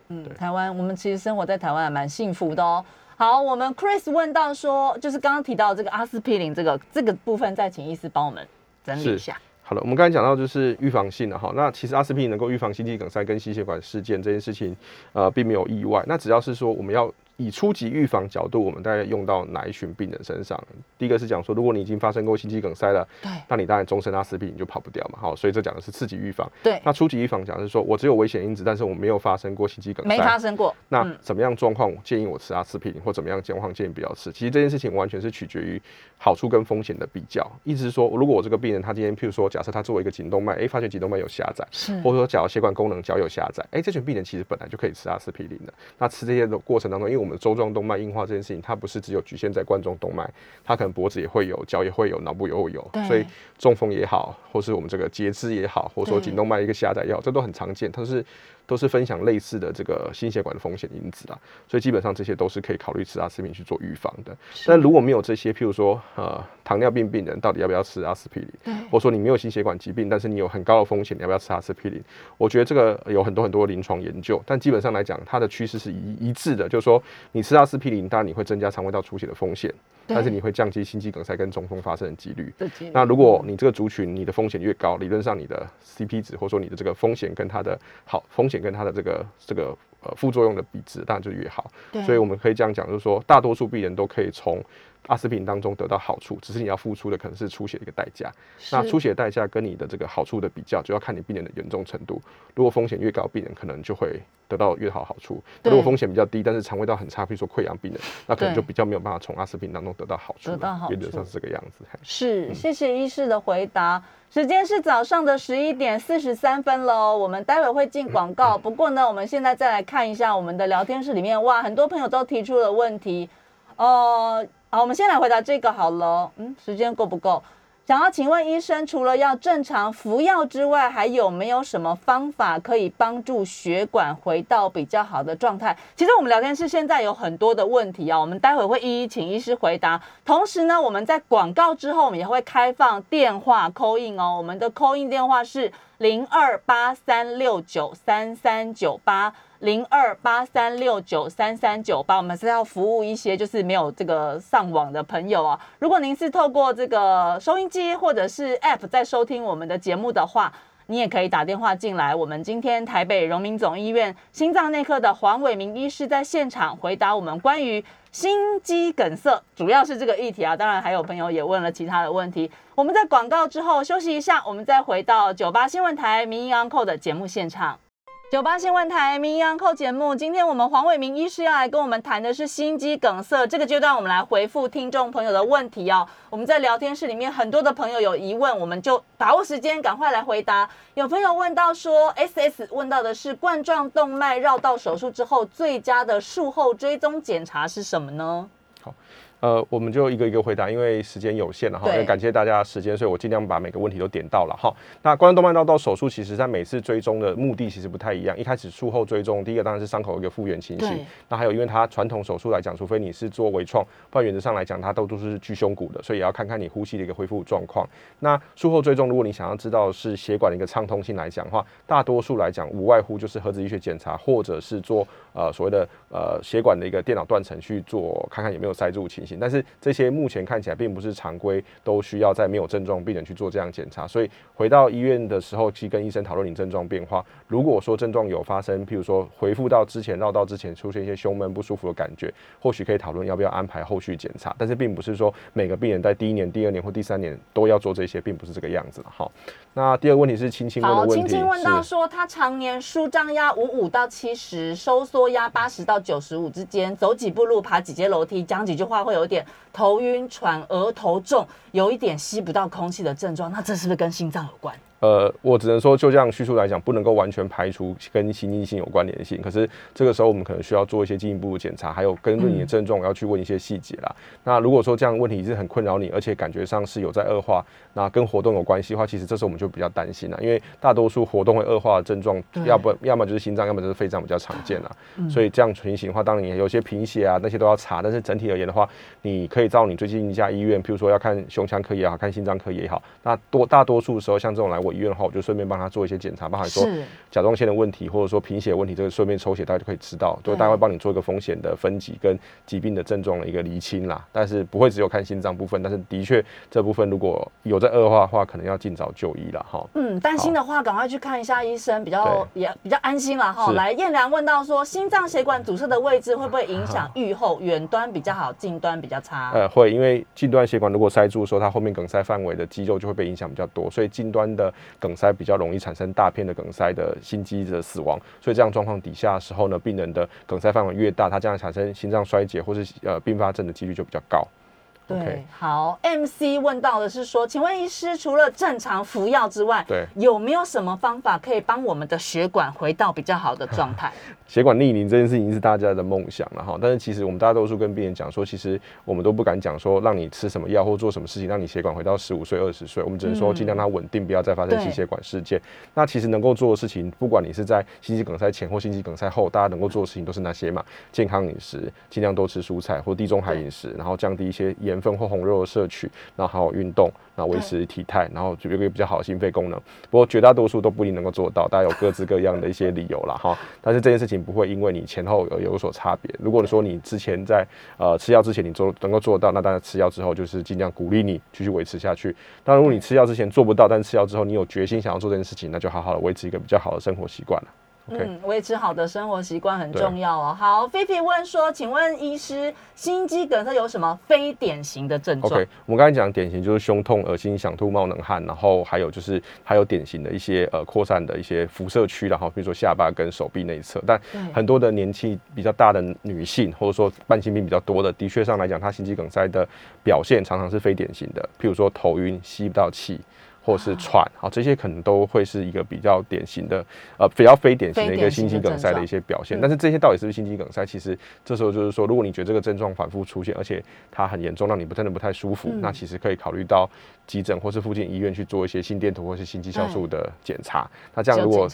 嗯，台湾我们其实生活在台湾还蛮幸福的哦。好，我们 Chris 问到说，就是刚刚提到这个阿司匹林这个这个部分，再请医师帮我们整理一下。好了，我们刚才讲到就是预防性的哈，那其实阿司匹林能够预防心肌梗塞跟心血管事件这件事情，呃，并没有意外。那只要是说我们要以初级预防角度，我们大概用到哪一群病人身上？第一个是讲说，如果你已经发生过心肌梗塞了，对那你当然终身阿司匹林就跑不掉嘛。好，所以这讲的是次级预防。对，那初级预防讲的是说我只有危险因子，但是我没有发生过心肌梗塞，没发生过。那嗯怎么样状况建议我吃阿司匹林，或怎么样状况建议不要吃？其实这件事情完全是取决于好处跟风险的比较。意思是说，如果我这个病人他今天，譬如说，假设他作为一个颈动脉，诶，发现颈动脉有狭窄，是或者说脚血管功能脚有狭窄，诶，这群病人其实本来就可以吃阿司匹林的。那吃这些的过程当中，因为我们周状动脉硬化这件事情，它不是只有局限在冠状动脉，它可能脖子也会有，脚也会有，脑部也会有，所以中风也好，或是我们这个截肢也好，或者说颈动脉一个狭窄也好，这都很常见，它是。都是分享类似的这个心血管的风险因子啦，所以基本上这些都是可以考虑吃阿司匹林去做预防的。但如果没有这些，譬如说呃糖尿病病人到底要不要吃阿司匹林，或者说你没有心血管疾病，但是你有很高的风险，你要不要吃阿司匹林？我觉得这个有很多很多临床研究，但基本上来讲，它的趋势是一一致的，就是说你吃阿司匹林，当然你会增加肠胃道出血的风险，但是你会降低心肌梗塞跟中风发生的几率。那如果你这个族群你的风险越高，理论上你的 CP 值或者说你的这个风险跟它的好风险跟它的这个这个呃副作用的比值当然就越好。所以我们可以这样讲，就是说大多数病人都可以从阿司匹林当中得到好处，只是你要付出的可能是出血的一个代价。那出血代价跟你的这个好处的比较，就要看你病人的严重程度。如果风险越高，病人可能就会得到越好好处；如果风险比较低，但是肠胃道很差，比如说溃疡病人，那可能就比较没有办法从阿司匹林当中得到好处。得到好处，原则上是这个样子。是，谢谢医师的回答。时间是早上的十一点四十三分喽，我们待会会进广告。不过呢，我们现在再来看一下我们的聊天室里面，哇，很多朋友都提出了问题。哦，好，我们先来回答这个好了。嗯，时间够不够？想要请问医生，除了要正常服药之外，还有没有什么方法可以帮助血管回到比较好的状态？其实我们聊天室现在有很多的问题啊，我们待会会一一请医师回答。同时呢，我们在广告之后，我们也会开放电话 call in 哦。我们的 call in 电话是零二八三六九三三九八。零二八三六九三三九八，我们是要服务一些就是没有这个上网的朋友啊。如果您是透过这个收音机或者是 App 在收听我们的节目的话，你也可以打电话进来。我们今天台北荣民总医院心脏内科的黄伟明医师在现场回答我们关于心肌梗塞，主要是这个议题啊。当然还有朋友也问了其他的问题。我们在广告之后休息一下，我们再回到九八新闻台民营 Uncle 的节目现场。九八新闻台名医扣节目，今天我们黄伟明医师要来跟我们谈的是心肌梗塞。这个阶段，我们来回复听众朋友的问题哦。我们在聊天室里面，很多的朋友有疑问，我们就把握时间，赶快来回答。有朋友问到说，S S 问到的是冠状动脉绕道手术之后，最佳的术后追踪检查是什么呢？好。呃，我们就一个一个回答，因为时间有限了哈。也感谢大家的时间，所以我尽量把每个问题都点到了哈。那冠状动脉绕道手术，其实在每次追踪的目的其实不太一样。一开始术后追踪，第一个当然是伤口一个复原情形。那还有，因为它传统手术来讲，除非你是做微创，不然原则上来讲，它都都是锯胸骨的，所以也要看看你呼吸的一个恢复状况。那术后追踪，如果你想要知道是血管的一个畅通性来讲的话，大多数来讲无外乎就是核子医学检查，或者是做呃所谓的呃血管的一个电脑断层去做，看看有没有塞住情形。但是这些目前看起来并不是常规，都需要在没有症状病人去做这样检查。所以回到医院的时候，去跟医生讨论你症状变化。如果说症状有发生，譬如说回复到之前绕道之前出现一些胸闷不舒服的感觉，或许可以讨论要不要安排后续检查。但是并不是说每个病人在第一年、第二年或第三年都要做这些，并不是这个样子了哈。那第二个问题是青青问的问题，青青问到说他常年舒张压五五到七十，收缩压八十到九十五之间，走几步路、爬几阶楼梯、讲几句话会有有点头晕、喘、额头重，有一点吸不到空气的症状，那这是不是跟心脏有关？呃，我只能说，就这样叙述来讲，不能够完全排除跟心肌性有关联性。可是这个时候，我们可能需要做一些进一步的检查，还有根据你的症状要去问一些细节啦。那如果说这样问题一直很困扰你，而且感觉上是有在恶化，那跟活动有关系的话，其实这时候我们就比较担心了，因为大多数活动会恶化的症状，要不要么就是心脏，要么就是肺脏比较常见啦。所以这样情形的话，当然你有些贫血啊那些都要查，但是整体而言的话，你可以到你最近一家医院，譬如说要看胸腔科也好看心脏科也好，那多大多数的时候，像这种来我。医院的话，我就顺便帮他做一些检查，包含说甲状腺的问题，或者说贫血问题，这个顺便抽血，大家就可以知道，就大概会帮你做一个风险的分级跟疾病的症状的一个厘清啦。但是不会只有看心脏部分，但是的确这部分如果有在恶化的话，可能要尽早就医了哈。嗯，担心的话赶快去看一下医生，比较也比较安心了哈。来，燕良问到说，心脏血管阻塞的位置会不会影响预后？远端比较好，近端比较差？呃，会，因为近端血管如果塞住的时候，它后面梗塞范围的肌肉就会被影响比较多，所以近端的。梗塞比较容易产生大片的梗塞的心肌的死亡，所以这样状况底下的时候呢，病人的梗塞范围越大，它这样产生心脏衰竭或是呃并发症的几率就比较高。对好，MC 问到的是说，请问医师，除了正常服药之外，对。有没有什么方法可以帮我们的血管回到比较好的状态？血管逆龄这件事情是大家的梦想了哈，但是其实我们大多数跟病人讲说，其实我们都不敢讲说让你吃什么药或做什么事情让你血管回到十五岁、二十岁，我们只能说尽量让它稳定，不要再发生心血管事件。那其实能够做的事情，不管你是在心肌梗塞前或心肌梗塞后，大家能够做的事情都是那些嘛，健康饮食，尽量多吃蔬菜或地中海饮食，然后降低一些盐分或红肉的摄取，然后还有运动，然后维持体态，然后就有一个比较好的心肺功能。不过绝大多数都不一定能够做到，大家有各自各样的一些理由啦哈。但是这件事情不会因为你前后有有所差别。如果你说你之前在呃吃药之前你做能够做到，那当然吃药之后就是尽量鼓励你继续维持下去。当然，如果你吃药之前做不到，但是吃药之后你有决心想要做这件事情，那就好好的维持一个比较好的生活习惯了。嗯，维持好的生活习惯很重要哦。好，菲菲问说，请问医师，心肌梗塞有什么非典型的症状 OK，我们刚才讲典型就是胸痛、恶心、想吐、冒冷汗，然后还有就是还有典型的一些呃扩散的一些辐射区，然后比如说下巴跟手臂内侧。但很多的年纪比较大的女性，或者说慢性病比较多的，的确上来讲，她心肌梗塞的表现常常是非典型的，譬如说头晕、吸不到气。或是喘，好，这些可能都会是一个比较典型的，呃，比较非典型的一个心肌梗塞的一些表现。但是这些到底是不是心肌梗塞？其实这时候就是说，如果你觉得这个症状反复出现，而且它很严重，让你不真的不太舒服，嗯那其实可以考虑到急诊或是附近医院去做一些心电图或是心肌酵素的检查。那这样如果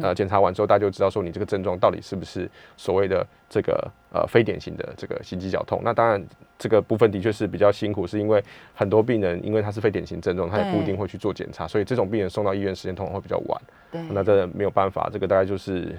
呃检查完之后，大家就知道说你这个症状到底是不是所谓的这个呃非典型的这个心肌绞痛。那当然这个部分的确是比较辛苦，是因为很多病人因为他是非典型症状，他也不一定会去做检查，所以这种病人送到医院时间通常会比较晚。对，那这没有办法，这个大概就是。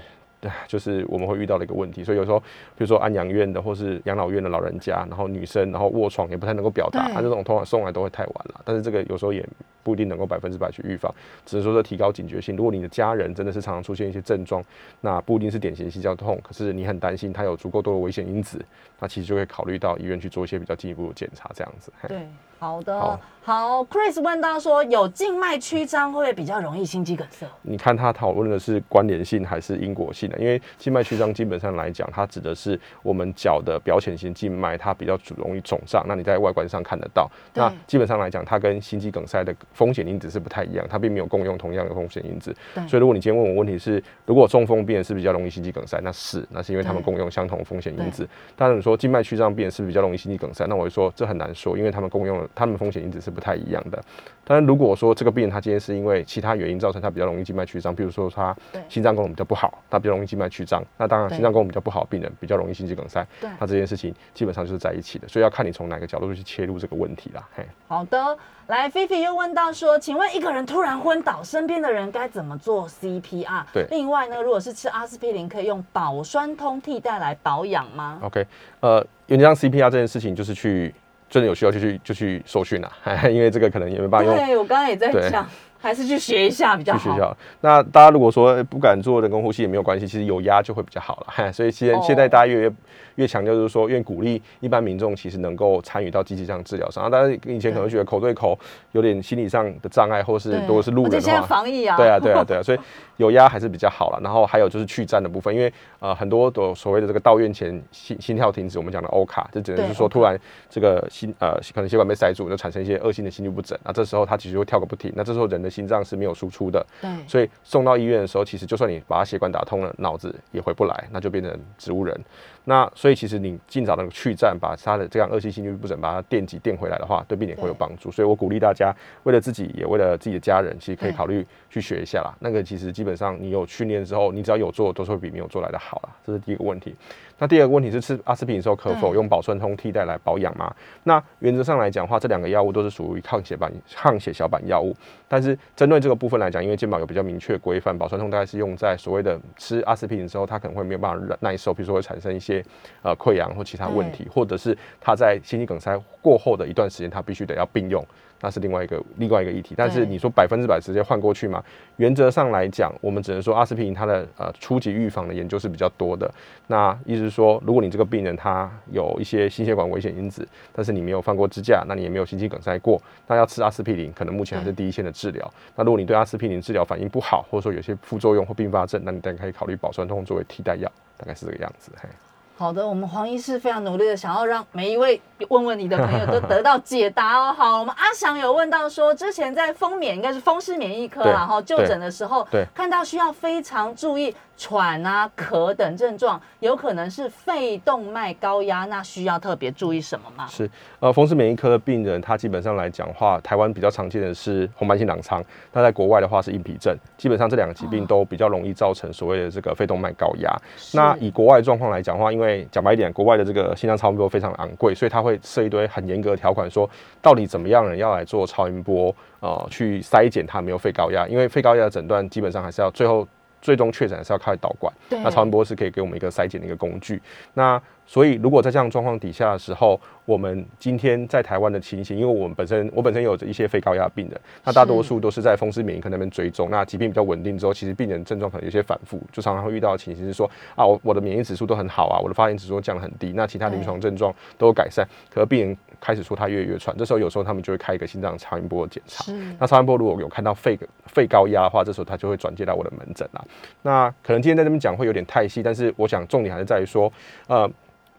就是我们会遇到的一个问题，所以有时候，比如说安养院的或是养老院的老人家，然后女生，然后卧床也不太能够表达，对他这种通常送来都会太晚了。但是这个有时候也不一定能够百分之百去预防，只是说是提高警觉性。如果你的家人真的是常常出现一些症状，那不一定是典型心绞痛，可是你很担心他有足够多的危险因子，那其实就会考虑到医院去做一些比较进一步的检查，这样子。对，好的，好好 Chris 问到说，有静脉曲张会不会比较容易心肌梗塞？你看他讨论的是关联性还是因果性的？因为静脉曲张基本上来讲，它指的是我们脚的表浅型静脉，它比较容易肿胀，那你在外观上看得到。那基本上来讲，它跟心肌梗塞的风险因子是不太一样，它并没有共用同样的风险因子。对所以如果你今天问我问题是，如果中风病人是比较容易心肌梗塞？那是，那是因为他们共用相同风险因子。但是你说静脉曲张病人是比较容易心肌梗塞？那我会说这很难说，因为他们共用的他们风险因子是不太一样的。当然，如果说这个病人他今天是因为其他原因造成他比较容易静脉曲张，比如说他心脏功能比较不好，他比较容易静脉曲张，那当然心脏功能比较不好病人比较容易心肌梗塞对，那这件事情基本上就是在一起的，所以要看你从哪个角度去切入这个问题啦。嘿，好的，来菲菲又问到说，请问一个人突然昏倒，身边的人该怎么做 CPR？对另外呢，如果是吃阿司匹林，可以用保酸通替代来保养吗？OK，呃，原则上 CPR 这件事情就是去真的有需要就去就去受训啦，因为这个可能也没办法用对，我刚刚也在对讲，还是去学一下比较好。去学校。那大家如果说不敢做人工呼吸也没有关系，其实有压就会比较好了。嘿 所以现现在大家越越越强调就是说，愿鼓励一般民众其实能够参与到积极上治疗上。啊，大家以前可能觉得口对口有点心理上的障碍，或是对如果是路而且现在人的话。防疫啊，对啊，对啊，对啊，所以有压还是比较好了。然后还有就是去站的部分，因为呃很多的所谓的这个到院前心心跳停止，我们讲的欧卡，就只能是说突然这个心呃可能血管被塞住，就产生一些恶性的心律不整。那这时候它其实会跳个不停，那这时候人的心脏是没有输出的，对所以送到医院的时候，其实就算你把它血管打通了，脑子也回不来，那就变成植物人。那所以其实你尽早的去站，把他的这样恶性心律不整把它电击电回来的话，对病人会有帮助。所以我鼓励大家，为了自己也为了自己的家人，其实可以考虑去学一下啦。那个其实基本上你有训练之后，你只要有做，都是会比没有做来的好啦。这是第一个问题。那第二个问题是吃阿司匹林的时候，可否用保酸通替代来保养吗？那原则上来讲的话，这两个药物都是属于抗血板抗血小板药物。但是针对这个部分来讲，因为健保有比较明确规范，保酸通大概是用在所谓的吃阿司匹林之后，它可能会没有办法耐受，比如说会产生一些呃溃疡或其他问题，或者是它在心肌梗塞过后的一段时间，它必须得要并用。那是另外一个另外一个议题，但是你说百分之百直接换过去吗？原则上来讲，我们只能说阿司匹林它的呃初级预防的研究是比较多的。那意思是说，如果你这个病人他有一些心血管危险因子，但是你没有放过支架，那你也没有心肌梗塞过，那要吃阿司匹林，可能目前还是第一线的治疗。那如果你对阿司匹林治疗反应不好，或者说有些副作用或并发症，那你当然可以考虑保酸通作为替代药，大概是这个样子。嘿好的，我们黄医师非常努力的想要让每一位问问你的朋友都得到解答哦。好，我们 阿翔有问到说，之前在风免应该是风湿免疫科对然后就诊的时候，对看到需要非常注意喘啊、咳等症状，有可能是肺动脉高压，那需要特别注意什么吗？是，呃，风湿免疫科的病人，他基本上来讲话，台湾比较常见的是红斑性狼疮，那在国外的话是硬皮症，基本上这两个疾病都比较容易造成所谓的这个肺动脉高压。那以国外状况来讲的话，因为讲白一点，国外的这个心脏超音波非常昂贵，所以他会设一堆很严格的条款，说到底怎么样人要来做超音波，呃，去筛检他没有肺高压，因为肺高压的诊断基本上还是要最后最终确诊还是要靠导管。对那超音波是可以给我们一个筛检的一个工具。那所以如果在这样状况底下的时候，我们今天在台湾的情形，因为我们本身我本身有一些肺高压病人，那大多数都是在风湿免疫科那边追踪。那疾病比较稳定之后，其实病人症状可能有些反复，就常常会遇到的情形是说啊，我我的免疫指数都很好啊，我的发炎指数降得很低，那其他临床症状都有改善，可是病人开始说他越来越喘，这时候有时候他们就会开一个心脏超音波的检查。是那超音波如果有看到肺肺高压的话，这时候他就会转接到我的门诊啦。那可能今天在这边讲会有点太细，但是我想重点还是在于说，呃，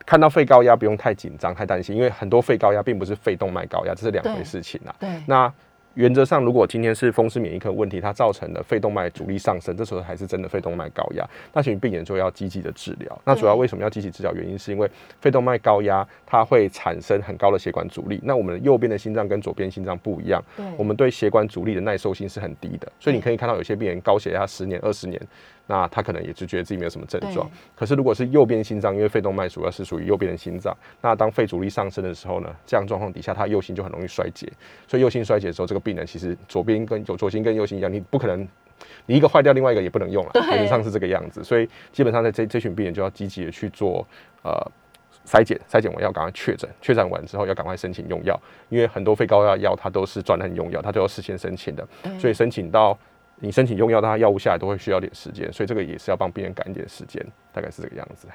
看到肺高压不用太紧张、太担心，因为很多肺高压并不是肺动脉高压，这是两回事情啊。对，那原则上，如果今天是风湿免疫科问题，它造成的肺动脉阻力上升，这时候还是真的肺动脉高压，那请病人就要积极的治疗。那主要为什么要积极治疗？原因是因为肺动脉高压它会产生很高的血管阻力，那我们右边的心脏跟左边心脏不一样，我们对血管阻力的耐受性是很低的，所以你可以看到有些病人高血压十年、二十年，那他可能也就觉得自己没有什么症状。可是如果是右边心脏，因为肺动脉主要是属于右边的心脏，那当肺阻力上升的时候呢，这样状况底下，他右心就很容易衰竭。所以右心衰竭的时候，这个病人其实左边跟左左心跟右心一样，你不可能。你一个坏掉，另外一个也不能用了，对原则上是这个样子，所以基本上在这这群病人就要积极的去做呃筛检，筛检完要赶快确诊，确诊完之后要赶快申请用药，因为很多肺高压药它都是专案用药，它都要事先申请的，所以申请到你申请用药，它药物下来都会需要点时间，所以这个也是要帮病人赶一点时间，大概是这个样子。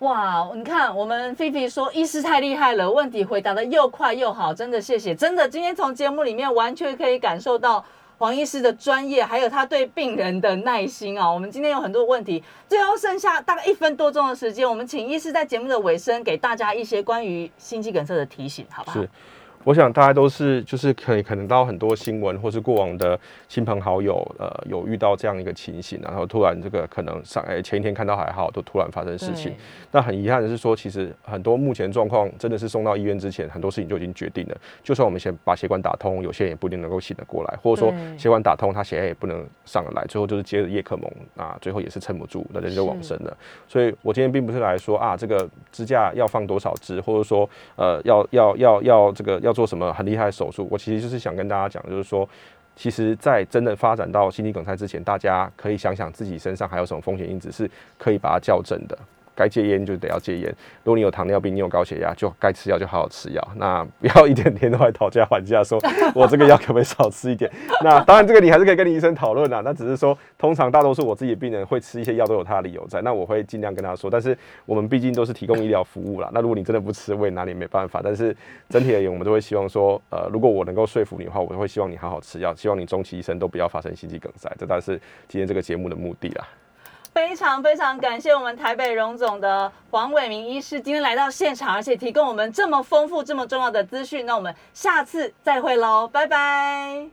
哇，你看我们菲菲说医师太厉害了，问题回答的又快又好，真的谢谢，真的今天从节目里面完全可以感受到黄医师的专业，还有他对病人的耐心啊。我们今天有很多问题，最后剩下大概一分多钟的时间，我们请医师在节目的尾声给大家一些关于心肌梗塞的提醒，好不好？是，我想大家都是就是可以可能到很多新闻或是过往的亲朋好友，呃，有遇到这样一个情形，然后突然这个可能上哎前一天看到还好，都突然发生事情。那很遗憾的是说，其实很多目前状况真的是送到医院之前，很多事情就已经决定了。就算我们先把血管打通，有些人也不一定能够醒得过来，或者说血管打通，他血压也不能上得来，最后就是接着叶克蒙，那最后也是撑不住，那人就往生了。所以我今天并不是来说啊，这个支架要放多少支，或者说呃要要要要这个要要做什么很厉害的手术，我其实就是想跟大家讲，就是说。其实，在真的发展到心肌梗塞之前，大家可以想想自己身上还有什么风险因子是可以把它校正的。该戒烟就得要戒烟。如果你有糖尿病，你有高血压，就该吃药就好好吃药。那不要一天天都来讨价还价，说 我这个药可不可以少吃一点？那当然，这个你还是可以跟你医生讨论啦。那只是说，通常大多数我自己的病人会吃一些药，都有他的理由在。那我会尽量跟他说，但是我们毕竟都是提供医疗服务啦。那如果你真的不吃，我也拿你没办法。但是整体而言，我们都会希望说，呃，如果我能够说服你的话，我会希望你好好吃药，希望你终其一生都不要发生心肌梗塞。这当然是今天这个节目的目的啦。非常非常感谢我们台北荣总的黄伟明医师今天来到现场，而且提供我们这么丰富、这么重要的资讯。那我们下次再会喽，拜拜。